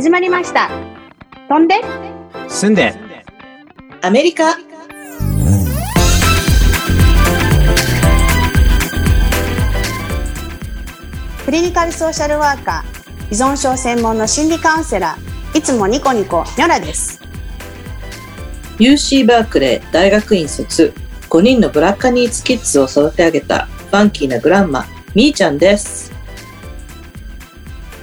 始まりました。飛んで住んでアメリカクリニカルソーシャルワーカー依存症専門の心理カウンセラーいつもニコニコニョラです。UC バークレー大学院卒5人のブラッカニーズキッズを育て上げたファンキーなグランマみーちゃんです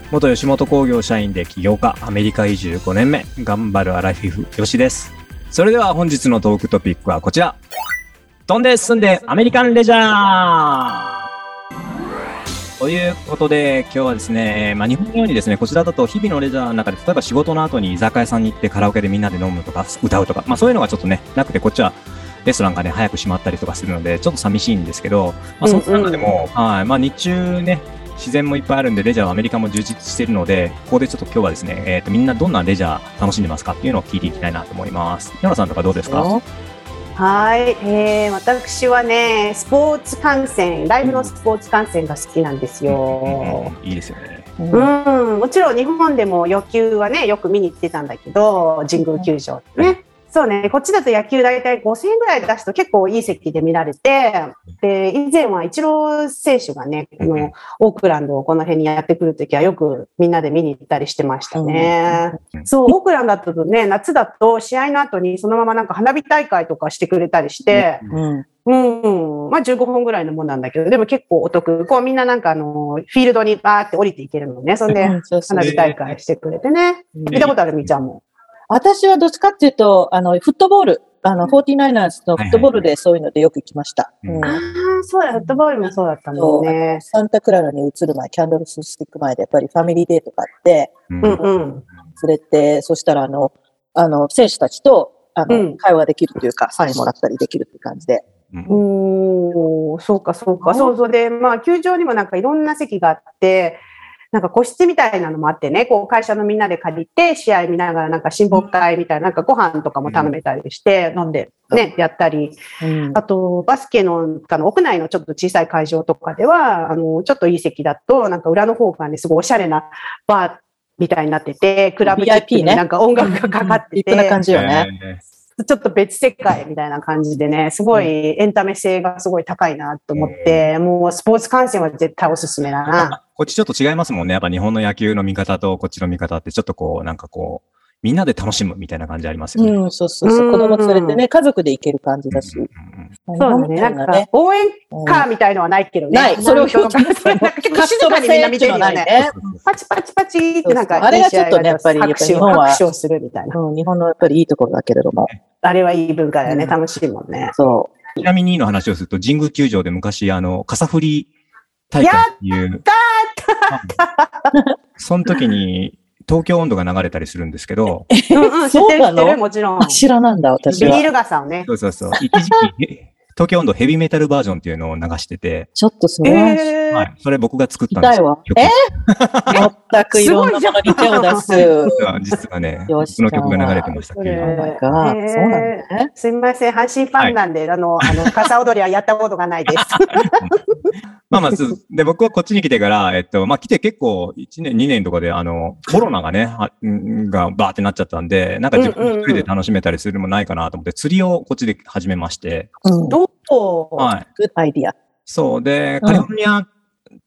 元吉本興業社員で起業家アメリカ移住5年目頑張るアラフィフよしです。それでは本日のトークトピックはこちら。飛んで住んでアメリカンレジャー。ということで、今日はですね、まあ、日本のようにですね、こちらだと日々のレジャーの中で、例えば仕事の後に居酒屋さんに行ってカラオケでみんなで飲むとか、歌うとか、まあそういうのがちょっとね、なくて、こっちはレストランがね、早く閉まったりとかするので、ちょっと寂しいんですけど、まあその中でも、はい、まあ日中ね、自然もいっぱいあるんで、レジャーはアメリカも充実しているので、ここでちょっと今日はですね、えっ、と、みんなどんなレジャー楽しんでますかっていうのを聞いていきたいなと思います。山さんとかどうですか？はい、えー、私はねスポーツ観戦ライブのスポーツ観戦が好きなんですよ。いいですよね。うん、もちろん日本でも野球はねよく見に行ってたんだけど神宮球場ってね。そうね、こっちだと野球大体5000円ぐらい出すと結構いい席で見られて、で、以前はイチロー選手がね、このオークランドをこの辺にやってくるときはよくみんなで見に行ったりしてましたね。うんそう、オークランドだとね、夏だと試合の後にそのままなんか花火大会とかしてくれたりして、うんうん、まあ15分ぐらいのもんなんだけど、でも結構お得。こうみんななんかあの、フィールドにバーって降りていけるのね。そんで、花火大会してくれてね。見たことあるみーちゃんも。私はどっちかっていうと、あの、フットボール、あの、49ers のフットボールでそういうのでよく行きました。ああ、そうだ、フットボールもそうだったもんね。サンタクララに移る前、キャンドルススティック前で、やっぱりファミリーデーとかあって、うんうんうん。連れて、そしたら、あの、あの、選手たちと、あの、うん会話できるというか、サインもらったりできるって感じで。うんおー、そうか、そうか。そうそうで、まあ、球場にもなんかいろんな席があって、なんか個室みたいなのもあってね、こう会社のみんなで借りて、試合見ながらなんか親睦会みたいな、なんかご飯とかも頼めたりして、飲んでね、やったり、うん。あと、バスケのあの屋内のちょっと小さい会場とかでは、あの、ちょっといい席だと、なんか裏の方がね、すごいおしゃれなバーみたいになってて、クラブチックになんか音楽がかかって立派なて、感じよね。えちょっと別世界みたいな感じでね、すごいエンタメ性がすごい高いなと思って、もうスポーツ観戦は絶対おすすめだな。こっちちょっと違いますもんね。やっぱ日本の野球の見方とこっちの見方ってちょっとこう、なんかこう、みんなで楽しむみたいな感じありますよね。うん、そうそうそうう。ん子供連れてね、家族で行ける感じだし。うんうんそうだね。なんか、応援歌みたいのはないけどね。ない。それを表現なんか結構静かにみんな見てるよね。ね。パチパチパチってなんか、あれがちょっとねやっぱり日本は拍手をするみたいな。うん、日本のやっぱりいいところだけれども。あれはいい文化だよね。うん楽しいもんね。そちなみにの話をすると、神宮球場で昔、あの、傘振り大会っていう。その時に、東京温度が流れたりするんですけど、うんうん、知ってる知ってるもちろんう。。知らなんだ、私は。ビニール傘をね。そうそうそう。一時期、東京温度ヘビーメタルバージョンっていうのを流してて、ちょっとそれは、えーはい。それ僕が作ったんですよ。痛いわ。曲え全くいろんなものに手を出す。実は実はね、その曲が流れてましたけれどそ。Oh うなんだね。すみません、阪神ファンなんで、あの、あの、傘踊りはやったことがないです。まあまあ、で、僕はこっちに来てから、えっと、まあ来て結構1年、2年とかで、あの、コロナがね、あんがバーってなっちゃったんで、なんか自分一人で楽しめたりするのもないかなと思って、釣りをこっちで始めまして、うん。どうはい。グッドアイディア。そう。で、うんカリフォルニアっ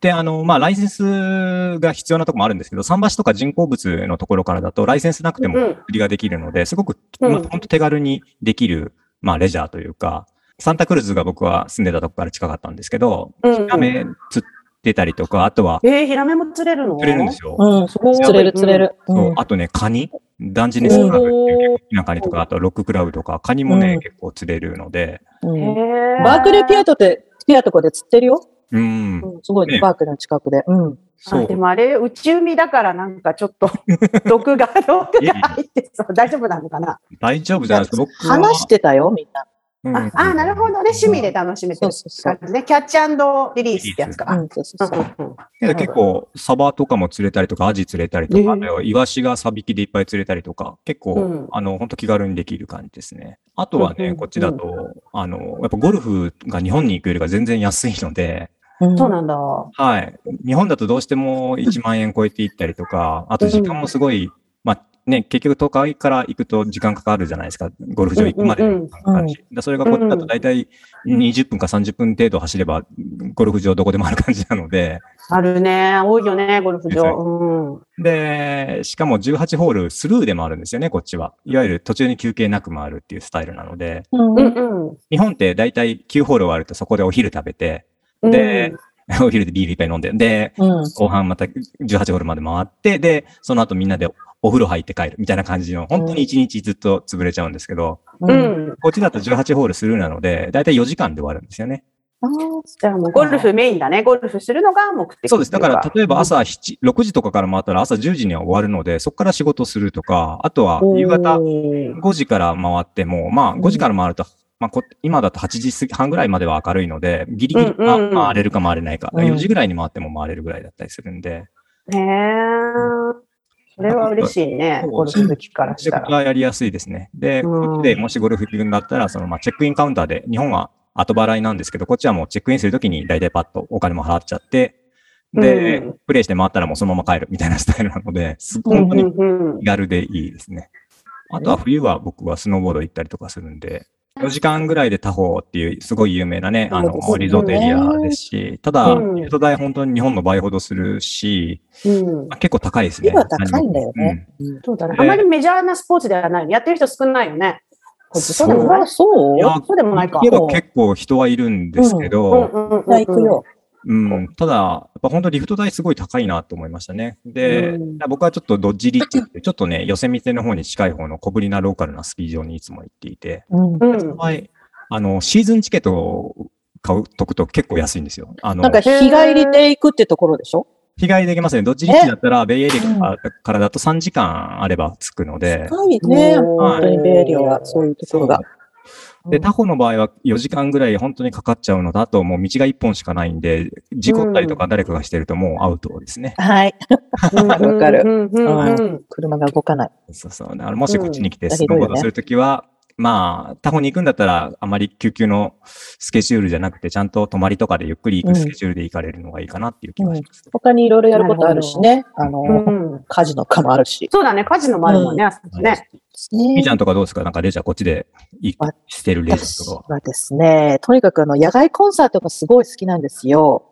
て、あの、まあ、ライセンスが必要なとこもあるんですけど、桟橋とか人工物のところからだと、ライセンスなくてもうん釣りができるので、すごく、うんまあ、本当手軽にできる、まあ、レジャーというか、サンタクルーズが僕は住んでたとこから近かったんですけど、釣ってたりとか、あとは、えー、ヒラメも釣れるの？釣れるんですよ。うん、そこ釣れる釣れる。そううんあとね、カニ？ダンジネスクラブっていう結構大きなカニとか、あとロッククラブとか、カニもね、うん結構釣れるので、うんへーバークレーピアトって、ピアトコで釣ってるよ？うん。うん、すごいね、ねバークレーの近くで。うん。そうあで。もあれ、内海だからなんかちょっと、毒が、毒が入ってそう、大丈夫なのかな？大丈夫じゃないですか。僕は話してたよ、みんな。うんあ、あなるほどね。趣味で楽しめてる感じね。キャッチリリースってやつか。結構、サバとかも釣れたりとか、アジ釣れたりとか、イワシがサビキでいっぱい釣れたりとか、結構、うんあの、本当気軽にできる感じですね。あとはね、うんこっちだと、あの、やっぱゴルフが日本に行くよりが全然安いので、うんそうなんだ。はい。日本だとどうしても1万円超えていったりとか、あと時間もすごいまあね、結局東海から行くと時間かかるじゃないですか。ゴルフ場行くまでそれがこっちだと大体20分か30分程度走れば、ゴルフ場どこでもある感じなので、あるね。多いよね、ゴルフ場。うん。で、しかも18ホールスルーでもあるんですよね、こっちは。いわゆる途中に休憩なく回るっていうスタイルなので、うんうんうん。日本って大体9ホール終わるとそこでお昼食べて、うんで、お昼でビールいっぱい飲んで、で、うん。後半また18ホールまで回って、で、その後みんなでお風呂入って帰るみたいな感じの、本当に1日ずっと潰れちゃうんですけど、ううん。ん。こっちだと18ホールスルーなので、だいたい4時間で終わるんですよね。あーじゃあもうゴルフメインだね。ゴルフするのが目的そうです。だから、例えば朝朝7、6時とかから回ったら朝10時には終わるので、そこから仕事するとか、あとは夕方5時から回っても、まあ5時から回ると、まあこ今だと8時過ぎ半ぐらいまでは明るいので、ギリギリ、うんうんうんまあ回れるか回れないか、うん4時ぐらいに回っても回れるぐらいだったりするんで、へえ。それは嬉しいね。ゴルフ好きからしたら。ゃやりやすいですね。で、でもしゴルフ行くんだったら、そのまあチェックインカウンターで、日本は後払いなんですけど、こっちはもうチェックインするときに大体パッとお金も払っちゃって、で、うんプレイして回ったらもうそのまま帰るみたいなスタイルなので、すごいうん本当に気軽でいいですね。あとは冬は僕はスノーボード行ったりとかするんで、4時間ぐらいでタホーっていうすごい有名なね、あのリゾートエリアですし、ただ、うんリゾート代本当に日本の倍ほどするし、うんまあ結構高いですね。今高いんだよね。うんそうだね。であまりメジャーなスポーツではない。やってる人少ないよね。そうでもない。そうそうでもないか結構人はいるんですけど、うんうんうんじゃあ行くよ。うん、ただ、やっぱ本当リフト代すごい高いなと思いましたね。で、うん僕はちょっとドッジリッチって、ちょっとね、ヨセミテの方に近い方の小ぶりなローカルなスキー場にいつも行っていて、うんあの、シーズンチケットを買うとくと結構安いんですよ。あのなん、か日帰りで行くってところでしょ？日帰りできますね。ドッジリッチだったら、ベイエリアからだと3時間あれば着くので、高いね。本当にベイエリアはそういうところが。で、タホの場合は4時間ぐらい本当にかかっちゃうのだと、もう道が1本しかないんで、事故ったりとか誰かがしてるともうアウトですね。はい。わかるわかるうんうんうん車が動かない。そうそう。だからもしこっちに来てうんスノーボードするときは、まあ、タホに行くんだったら、あまり救急のスケジュールじゃなくて、ちゃんと泊まりとかでゆっくり行くスケジュールで行かれるのがいいかなっていう気がします。他にいろいろやることあるしね。あの、うんカジノかもあるし。そうだね。カジノもあるもんね、あそこね。みーちゃんとかどうですか？なんかレジャーこっちでいあしてるレジャーと私か。は。はですね、とにかくあの、野外コンサートがすごい好きなんですよ。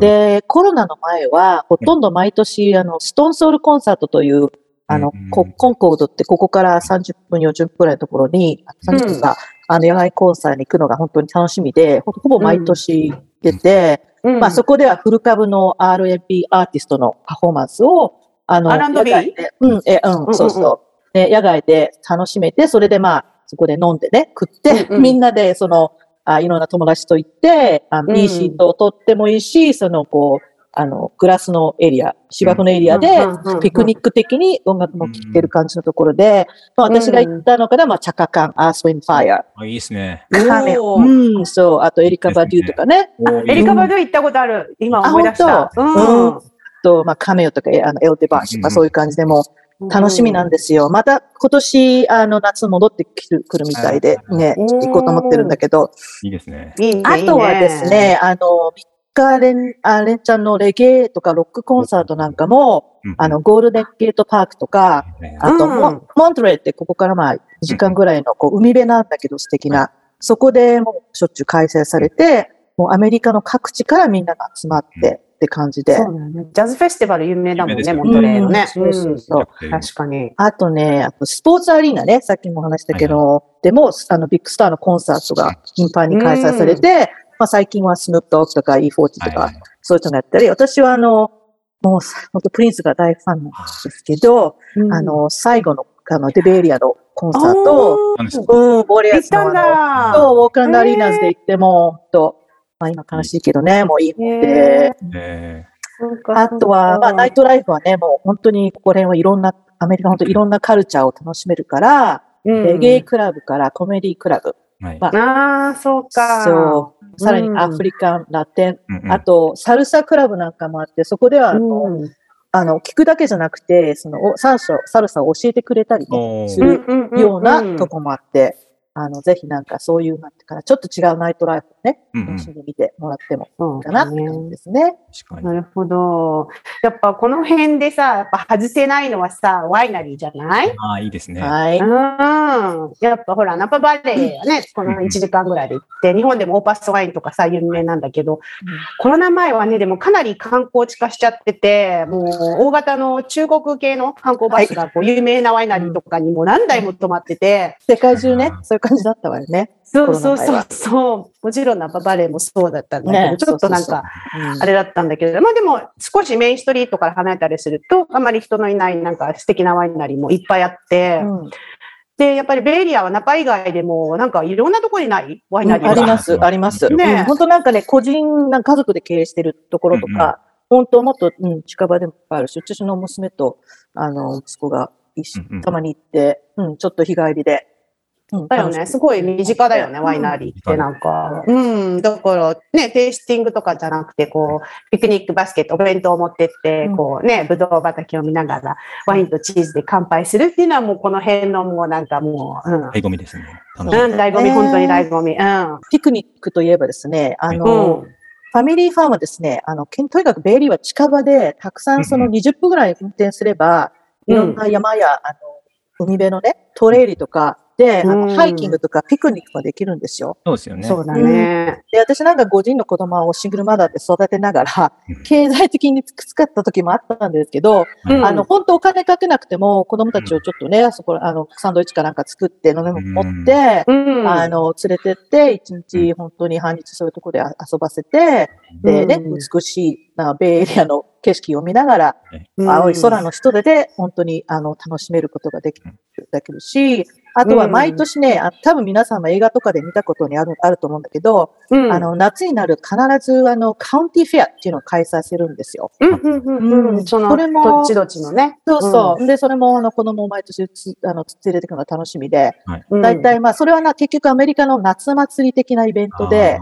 で、コロナの前は、ほとんど毎年、あの、ストーンソウルコンサートという、あのうん、ココンコードってここから30分、40分くらいのところに、30分か、あの、野外コンサートに行くのが本当に楽しみで、ほほぼ毎年出て、うん。まあそこではフル株の R&B アーティストのパフォーマンスを、あの、R&B うん、え、うんうん、そうそう。で、野外で楽しめて、それでまあ、そこで飲んでね、食って、うんうん。みんなで、その、あいろんな友達と行って、あの、うん。いいシートを取ってもいいし、その、こう、あの、グラスのエリア、芝生のエリアでピクニック的に音楽も聴いてる感じのところで、まあ私が行ったのが、まあ、チャカカン、アースウィンファイア、あいいですね。カメおー。うん、そう、あとエリカ・バデューとかね、あエリカ・バドゥ行ったことある。今思い出した。あうん。と、まあ、カメオとか、あの、エルデバーシとか、うん。そういう感じでもう楽しみなんですよ。また今年、あの、夏戻ってくるくるみたいで、ね、うん行こうと思ってるんだけど、いいですね。いいね。あとはです。ね、あの、3日連、あ、連チャンのレゲエとかロックコンサートなんかも、うんあの、、ゴールデンゲートパークとか、はいはいあと、うん。モンモントレーってここからまあ、2時間ぐらいのこう海辺なんだけど素敵な、そこでもうしょっちゅう開催されて、もうアメリカの各地からみんなが集まってって感じで。そうだね。ジャズフェスティバル有名だもんね、モントレーのね。うんそうそうそう。うん確かに。あとね、あとスポーツアリーナね、さっきも話したけど、でも、あの、ビッグスターのコンサートが頻繁に開催されて、まあ最近はスヌープドッグとか E40 とか、そういうのがやったり、私はあの、もう、本当プリンスが大ファンなんですけど、あの、最後の、あの、デベエリアのコンサート、なんですかうん、ウォリアーズの。そう、ウォークアンドアリーナズで行っても、と、まあ今悲しいけどね、もういいもんへで。あとは、まあナイトライフはね、もう本当にここら辺はいろんな、アメリカ本当いろんなカルチャーを楽しめるから、うんレゲエクラブからコメディクラブ、ーはい。まああ、そうか。そう、さらにうん。アフリカン、ラテン、うんうん。あと、サルサクラブなんかもあって、そこでは、あの、うん。あの聞くだけじゃなくて、その、おサルサ、サルサを教えてくれたりするようなとこもあって、あの、ぜひなんかそういう、なんてかな、ちょっと違うナイトライフをね、うんうん楽しんでみてもらってもそういいかなって感じですね。確かに。なるほど。やっぱこの辺でさ、やっぱ外せないのはさ、ワイナリーじゃない？ああ、いいですね。はい。うん。やっぱほら、ナパバレーはね、この1時間ぐらいで行って、日本でもオーパスワインとかさ、有名なんだけど、コロナ前はね、でもかなり観光地化しちゃってて、もう大型の中国系の観光バスがこう有名なワイナリーとかにも何台も止まってて、世界中ね、そういう感じだったわよね。そうそうそう。そう。もちろんナパバレーもそうだったんだけど、ねちょっとなんか、あれだったんだけど、まあでも少しメインストリートから離れたりすると、あまり人のいないなんか素敵なワイナリーもいっぱいあって、うん。で、やっぱりベイエリアはナパ以外でも、なんかいろんなところにないワイナリーが。あります、あります。ね。うん。本当なんかね、個人、なんか家族で経営してるところとうんうん。か、本当もっと、うん、近場でもいっぱいあるし、私の娘と、あの、息子がたまに行って、うん、ちょっと日帰りで。うんだよね。すごい身近だよね、ワイナリーってなんか。うん。だから、ね、テイスティングとかじゃなくて、こう、ピクニックバスケット、お弁当を持ってってうん、こうね、ぶどう畑を見ながら、ワインとチーズで乾杯するっていうのはもうこの辺のもうなんかもう、うん。醍醐味ですね。うん、醍醐味、本当に醍醐味。うん。ピクニックといえばですね、あうの、ん。ファミリーファームはですね、あの、けんとにかくベイリーは近場で、たくさんそのうん20分ぐらい運転すれば、いろんな山や、あの、海辺のね、トレイルとかで、あうんのハイキングとかピクニックができるんですよ。そうですよね。そうだね。で、私なんか5人の子供をシングルマザーで育てながらうん、経済的にきつかった時もあったんですけど、うんあの、本当お金かけなくても、子供たちをちょっとね、あそこ、あの、サンドイッチかなんか作って飲み物持って、うん。あの、連れてって、一日本当に半日そういうところで遊ばせて、でね、うん美しい、なベイエリアの景色を見ながら、うん青い空の下でで、本当に、あの、楽しめることができる、だけるし、あとは毎年ね、あ多分皆さんも映画とかで見たことにある、あると思うんだけど、うん、あの、夏になる必ず、あの、カウンティフェアっていうのを開催するんですよ。うん、うん、うん、うん。それもどっちどっちのね。そうそう。で、それも、あの、子供を毎年つ、あの、連れてくのが楽しみで、うん。大体、まあ、それはな、結局アメリカの夏祭り的なイベントで、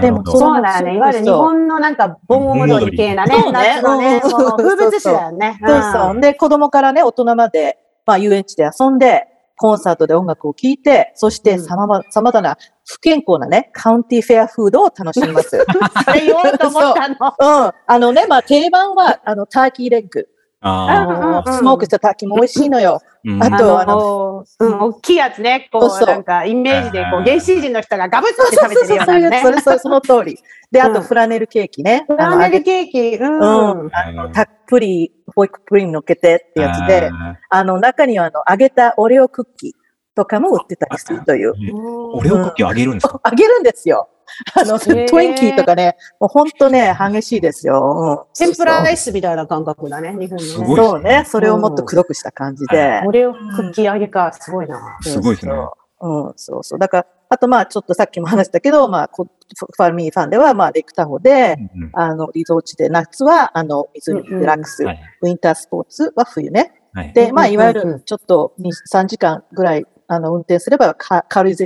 でもそうだよね。いわゆる日本のなんか、盆踊り系なねそう、ね夏のね、風物詩だよね。そうそう。で、子供からね、大人まで、まあ、遊園地で遊んで、コンサートで音楽を聴いて、そしてうん様々、様々な不健康なね、カウンティフェアフードを楽しみます。それ言おうと思ったの。うん。あのね、まあ、定番は、あの、ターキーレッグ。あスモークしたターキーも美味しいのよ。ーうんあとあの、うん、大きいやつね。こう、そうそうなんか、イメージで、こう、うん原始人の人がガブってそう食べてるようなね。そういう、それ、それ、その通り。で、あと、うんフラネルケーキね。フラネルケーキ、うん。うん。あの、たっぷり、ホイップクリーム乗っけてってやつで、ああの、中には、あの、揚げたオレオクッキーとかも売ってたりするという。ーオレオクッキーをあげるんですか？あげるんですよ。あの、トゥインキーとかね、もうほんとね、激しいですよ。うん天ぷらライスみたいな感覚だね、日本のね。すごいそうね。それをもっと黒くした感じで。オレオクッキー揚げか、すごいな。すごいですね。うん、そうそう。だから、あとまあ、ちょっとさっきも話したけど、まあ、こファミリーファンでは、まあ、レイクタホで、うんうんあの、リゾーチで、夏は、あの、湖うんうんリラックス、はいウィンタースポーツは冬ね。はいで、まあ、いわゆうんうんうんる、ちょっと2、3時間ぐらい、あの、運転すれば、か軽い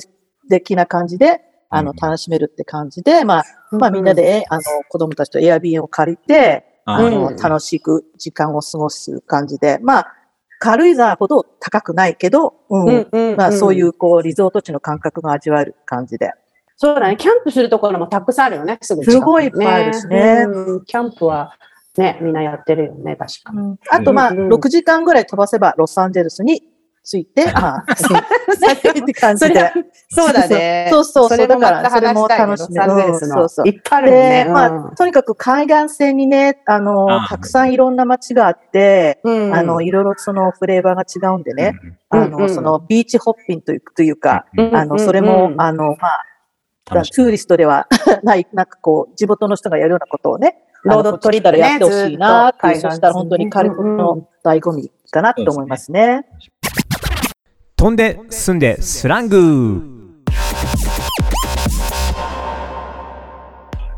的な感じで、あの、うん楽しめるって感じで、まあ、まあ、みんなで、あの、子供たちとエアビーを借りて、あの、楽しく時間を過ごす感じで、まあ、軽井沢ほど高くないけど、うん。うんうんまあ、そういう、こう、リゾート地の感覚が味わえる感じで。そうだね。キャンプするところもたくさんあるよね。すぐすごいいっぱいあるしねうんキャンプはね、みんなやってるよね、確かに。あと、まあ、うんうん6時間ぐらい飛ばせば、ロサンゼルスに着いて、まあ、ねって感じで。そうだね。そうそう。そうれだからそれも楽しみ。ロサンゼルスの。うんそうそう。いっぱいあるよねで、。まあ、とにかく海岸線にね、あの、あーたくさんいろんな街があって、うん。あの、いろいろそのフレーバーが違うんでね、うん。あの、その beach hopping というというか、うん。あの、それも、あの、まあ、楽し tourist では ない、なんかこう、地元の人がやるようなことをね、あの road trip ねこっちからやってほしいなっていう、ずっとそしたら本当にカリフォルニアの醍醐味かなと思いますね。飛んで住んでスラング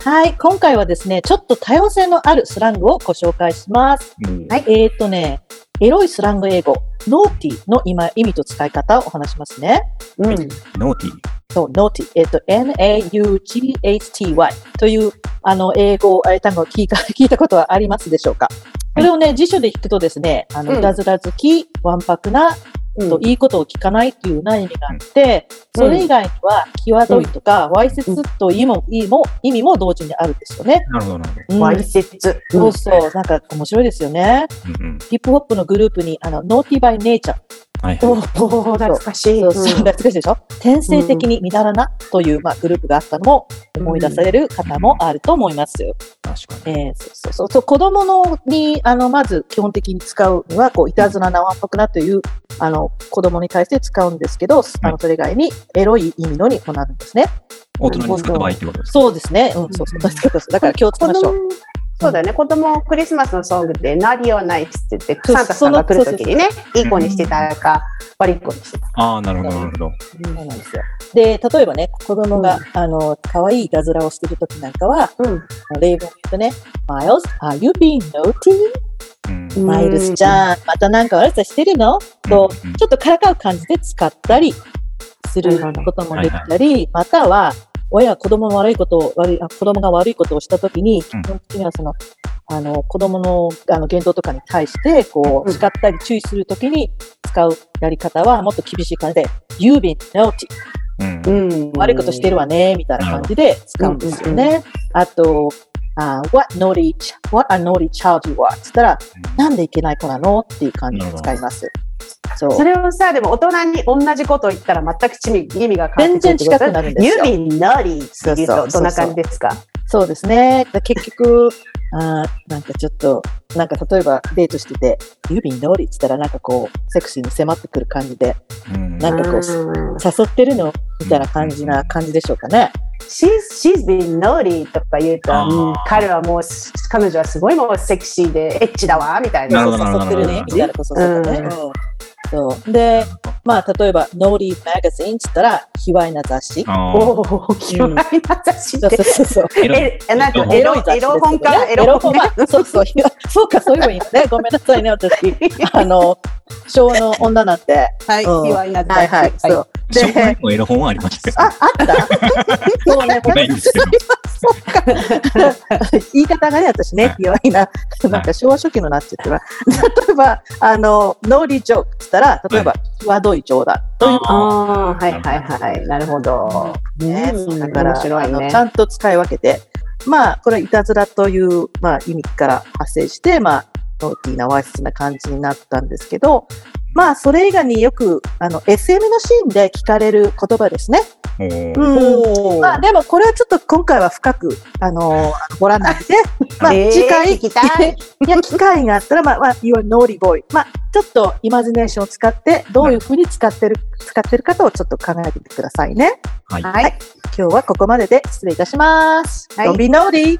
はい、今回はですね、ちょっと多様性のあるスラングをご紹介します。うんはい、えーっとね、エロいスラング英語、ノーティーの今意味と使い方をお話しますね。うん。ノーティー。そう、ノーティー、えーっと、N-A-U-G-H-T-Y という、あの、英語、えー単語を聞いた、聞いたことはありますでしょうか？これをね、辞書で聞くとですね、あの、うんいたずら好き、わんぱくな、といいことを聞かないっていうような意味があって、それ以外には、際どいとか、わいせつという意味も意味も意味も同時にあるんですよね。なるほど、なるほうんわいせつ。そうそう、なんか面白いですよね。ど。うんうん。ヒップホップのグループに、あの、ノーティバイネイチャー。はいおはい。お、懐かしい。そうそう、懐かしいでしょ？天性的にみだらなという、まあ、グループがあったのも思い出される方もあると思います。確かに。えーそうそうそうそう、子供のに、あの、まず基本的に使うには、こう、いたずらなわんぱくなという、あの、子供に対して使うんですけど、あの、それ以外に、エロい意味のにもなるんですね。大人に使った場合ってことですか？そうですね。うん、そうそう。だから気をつけましょう。そうだよね。子供、クリスマスのソングで、ナリオナイスって言って、サンタさんが来るときにね、いい子にしてたか、悪い子にしてたか。ああ、なるほど、なるほど。そうなんですよ。で、例えばね、子供が、あの、可愛いいたずらをしてるときなんかは、うん。例文を言うとね、Miles, are you being naughty? うん。マイルスちゃん、またなんか悪さしてるの?と、うんちょっとからかう感じで使ったりすることもできたり、または、親が子供の悪いことを、悪い、あ子供が悪いことをしたときに、基うん本的にはその、あの、子供の、あの、言動とかに対して、こう、うん叱ったり注意するときに使うやり方は、もっと厳しい感じで、You've been naughty. うんう。ん。悪いことしてるわね、みたいな感じで使うんですよね。あと、あ what naughty, what a naughty child you are って言ったら、なんでいけない子なの？っていう感じで使います。そう。それをさ、でも大人に同じことを言ったら全く意味意味が変わってくるってこと全然近くなるんですよ be naughty って言うとどんな感じですか？そうですね。だ 結局、あーなんかちょっと、なんか例えばデートしてて、ユービン通りって言ったらなんかこう、セクシーに迫ってくる感じで、うん。なんかこう、うん。誘ってるのみたいな感じな感じでしょうかね。She's, she's been naughty とか言うと、うん彼はもう、彼女はすごいもうセクシーでエッチだわ、みたいな。誘ってるね、みたいなことそう。で、まあ例えば、ノーリーマガジンって言ったら、卑猥な雑誌。あおお、嫌いな雑誌そうって。そうそう。エロえ、なんかエエロ、エロ本か、エロ本、ねまあそうそう。そうか、そういうのいいね。ごめんなさいね、私。あの、昭和の女なんて。はい、うん卑猥な雑誌。はいはい、そう。小学で、校エロ本はありました。あ、あった？そうね、ごめんなさい。そうか。言い方がね、私ね、卑猥な、なんか昭和初期のなっちゃっては。例えば、あの、ノーリージョークって言ったら、例えば、際どい冗談というああ、はいはいはい。なるほど。ね。うんだから、面白いねあのちゃんと使い分けて、まあ、これはいたずらという、まあ、意味から発生して、まあ、ノーティーなわいせつな感じになったんですけど、まあ、それ以外によく、あの、SM のシーンで聞かれる言葉ですね。うん。まあ、でもこれはちょっと今回は深く、あのー掘らないで、まあ、えー次回、聞きたいいや、機会があったら、まあ、まあ、you are naughty boy。まあ、ちょっとイマジネーションを使って、どういうふうに使ってる、使ってるかとちょっと考えてみてくださいね。はい。はい。今日はここまでで失礼いたします。はい Don't be naughty!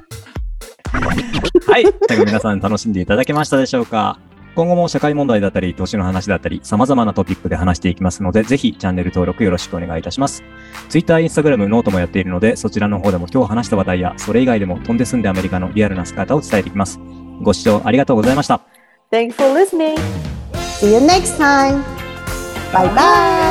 はい。最後皆さん楽しんでいただけましたでしょうか今後も社会問題だったり、投資の話だったり、様々なトピックで話していきますので、ぜひチャンネル登録よろしくお願いいたします。Twitter、Instagram、 note もやっているので、そちらの方でも今日話した話題や、それ以外でも飛んで住んでアメリカのリアルな姿を伝えていきます。ご視聴ありがとうございました。Thanks for listening! See you next time. Bye bye.